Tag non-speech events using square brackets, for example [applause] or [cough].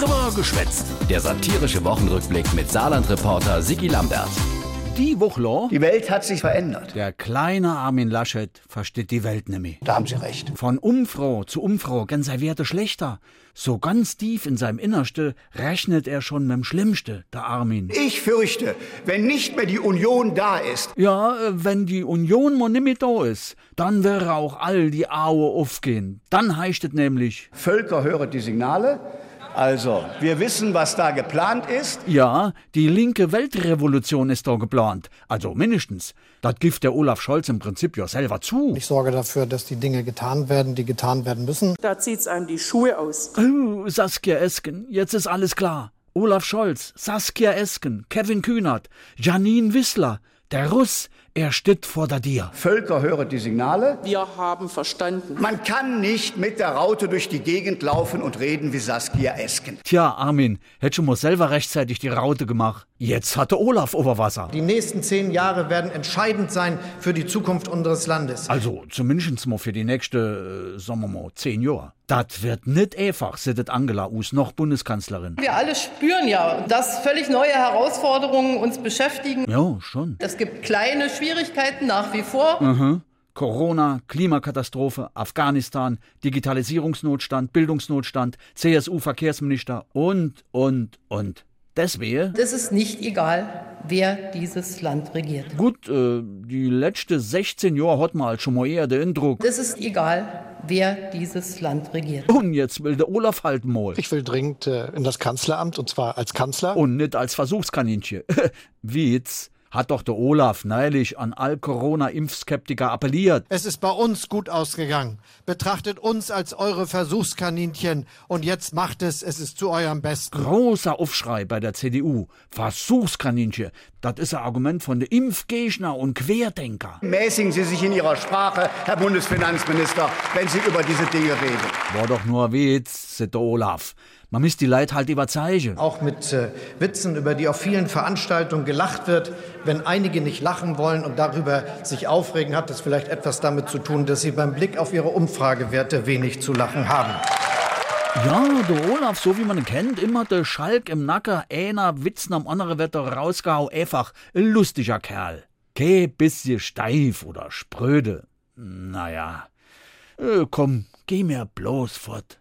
Drüber geschwätzt. Der satirische Wochenrückblick mit Saarland-Reporter Sigi Lambert. Die Woche, Die Welt hat sich verändert. der kleine Armin Laschet versteht die Welt nicht mehr. Da haben Sie recht. Von Umfrau zu Umfrau ganz er Werte schlechter. So ganz tief in seinem Innerste rechnet er schon mit dem Schlimmste, der Armin. Ich fürchte, wenn nicht mehr die Union da ist, Ja, wenn die Union mal nicht mehr da ist, dann wäre auch all die Aue aufgehen. Dann heißt es nämlich, Völker hören die Signale. Also, wir wissen, was da geplant ist. ja, die linke Weltrevolution ist da geplant. Also mindestens. Das gibt der Olaf Scholz im Prinzip ja selber zu. Ich sorge dafür, dass die Dinge getan werden, die getan werden müssen. Da zieht's einem die Schuhe aus. Oh, Saskia Esken, jetzt ist alles klar. Olaf Scholz, Saskia Esken, Kevin Kühnert, Janine Wissler, der Russ, er steht vor der Dir. Völker hören die Signale. Wir haben verstanden. Man kann nicht mit der Raute durch die Gegend laufen und reden wie Saskia Esken. Tja, Armin, hätt schon mal selber rechtzeitig die Raute gemacht. Jetzt hatte Olaf Oberwasser. Die nächsten zehn Jahre werden entscheidend sein für die Zukunft unseres Landes. Also zumindest mal für die nächste, äh, sagen wir mal, zehn Jahre. Das wird nicht einfach, sittet Angela Us noch Bundeskanzlerin. Wir alle spüren ja, dass völlig neue Herausforderungen uns beschäftigen. Ja, schon. Es gibt kleine Schwierigkeiten nach wie vor. Corona, Klimakatastrophe, Afghanistan, Digitalisierungsnotstand, Bildungsnotstand, CSU-Verkehrsminister und, und, und. Deswegen, Es ist nicht egal, wer dieses Land regiert. gut, äh, die letzte 16 Jahre hat man halt schon mal eher den Eindruck. Es ist egal, wer dieses Land regiert. Und jetzt will der Olaf halt mal. Ich will dringend äh, in das Kanzleramt und zwar als Kanzler. Und nicht als Versuchskaninchen. [laughs] Witz. Hat doch der Olaf neulich an all Corona-Impfskeptiker appelliert. Es ist bei uns gut ausgegangen. Betrachtet uns als eure Versuchskaninchen und jetzt macht es, es ist zu eurem Besten. Großer Aufschrei bei der CDU. Versuchskaninchen. Das ist ein Argument von den Impfgegner und Querdenker. Mäßigen Sie sich in Ihrer Sprache, Herr Bundesfinanzminister, wenn Sie über diese Dinge reden. War doch nur ein Witz, der Olaf. Man misst die Leid halt überzeigen. Auch mit äh, Witzen, über die auf vielen Veranstaltungen gelacht wird. Wenn einige nicht lachen wollen und darüber sich aufregen, hat das vielleicht etwas damit zu tun, dass sie beim Blick auf ihre Umfragewerte wenig zu lachen haben. Ja, der Olaf, so wie man ihn kennt, immer der Schalk im Nacken, einer Witzen am anderen wird er rausgehau, einfach ein lustiger Kerl. Geh bisschen steif oder spröde. Naja. Äh, komm, geh mir bloß fort.